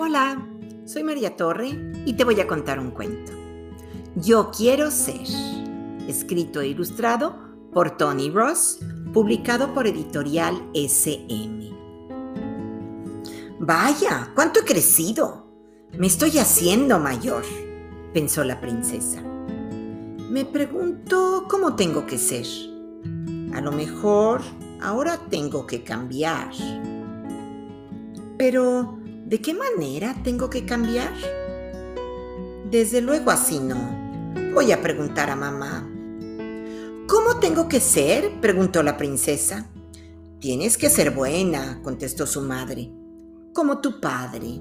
Hola, soy María Torre y te voy a contar un cuento. Yo quiero ser, escrito e ilustrado por Tony Ross, publicado por editorial SM. Vaya, cuánto he crecido. Me estoy haciendo mayor, pensó la princesa. Me pregunto cómo tengo que ser. A lo mejor ahora tengo que cambiar. Pero, ¿de qué manera tengo que cambiar? Desde luego así no. Voy a preguntar a mamá. ¿Cómo tengo que ser? preguntó la princesa. Tienes que ser buena, contestó su madre, como tu padre.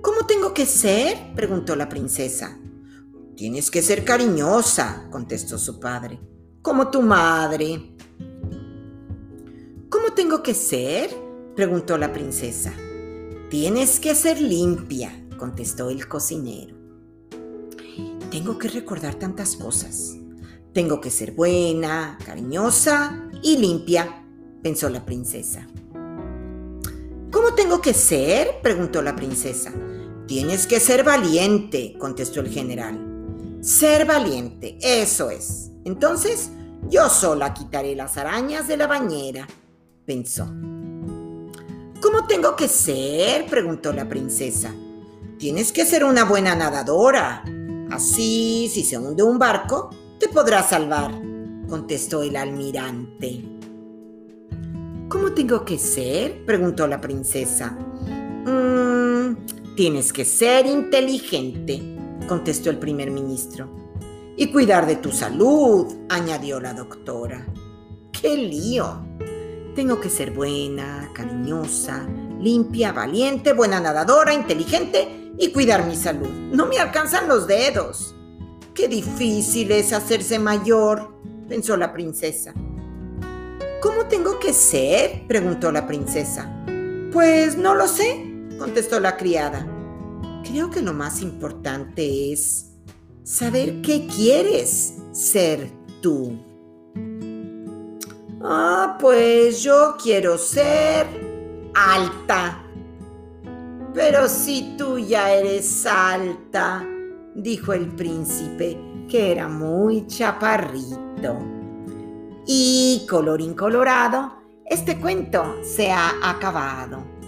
¿Cómo tengo que ser? preguntó la princesa. Tienes que ser cariñosa, contestó su padre, como tu madre. ¿Cómo tengo que ser? Preguntó la princesa. Tienes que ser limpia, contestó el cocinero. Tengo que recordar tantas cosas. Tengo que ser buena, cariñosa y limpia, pensó la princesa. ¿Cómo tengo que ser? preguntó la princesa. Tienes que ser valiente, contestó el general. Ser valiente, eso es. Entonces, yo sola quitaré las arañas de la bañera, pensó. ¿Cómo tengo que ser? preguntó la princesa. Tienes que ser una buena nadadora. Así, si se hunde un barco, te podrás salvar, contestó el almirante. ¿Cómo tengo que ser? preguntó la princesa. Mmm, tienes que ser inteligente, contestó el primer ministro. Y cuidar de tu salud, añadió la doctora. ¡Qué lío! Tengo que ser buena, cariñosa, limpia, valiente, buena nadadora, inteligente y cuidar mi salud. No me alcanzan los dedos. Qué difícil es hacerse mayor, pensó la princesa. ¿Cómo tengo que ser? preguntó la princesa. Pues no lo sé, contestó la criada. Creo que lo más importante es saber qué quieres ser tú. Ah, pues yo quiero ser alta. Pero si tú ya eres alta, dijo el príncipe, que era muy chaparrito. Y colorín colorado, este cuento se ha acabado.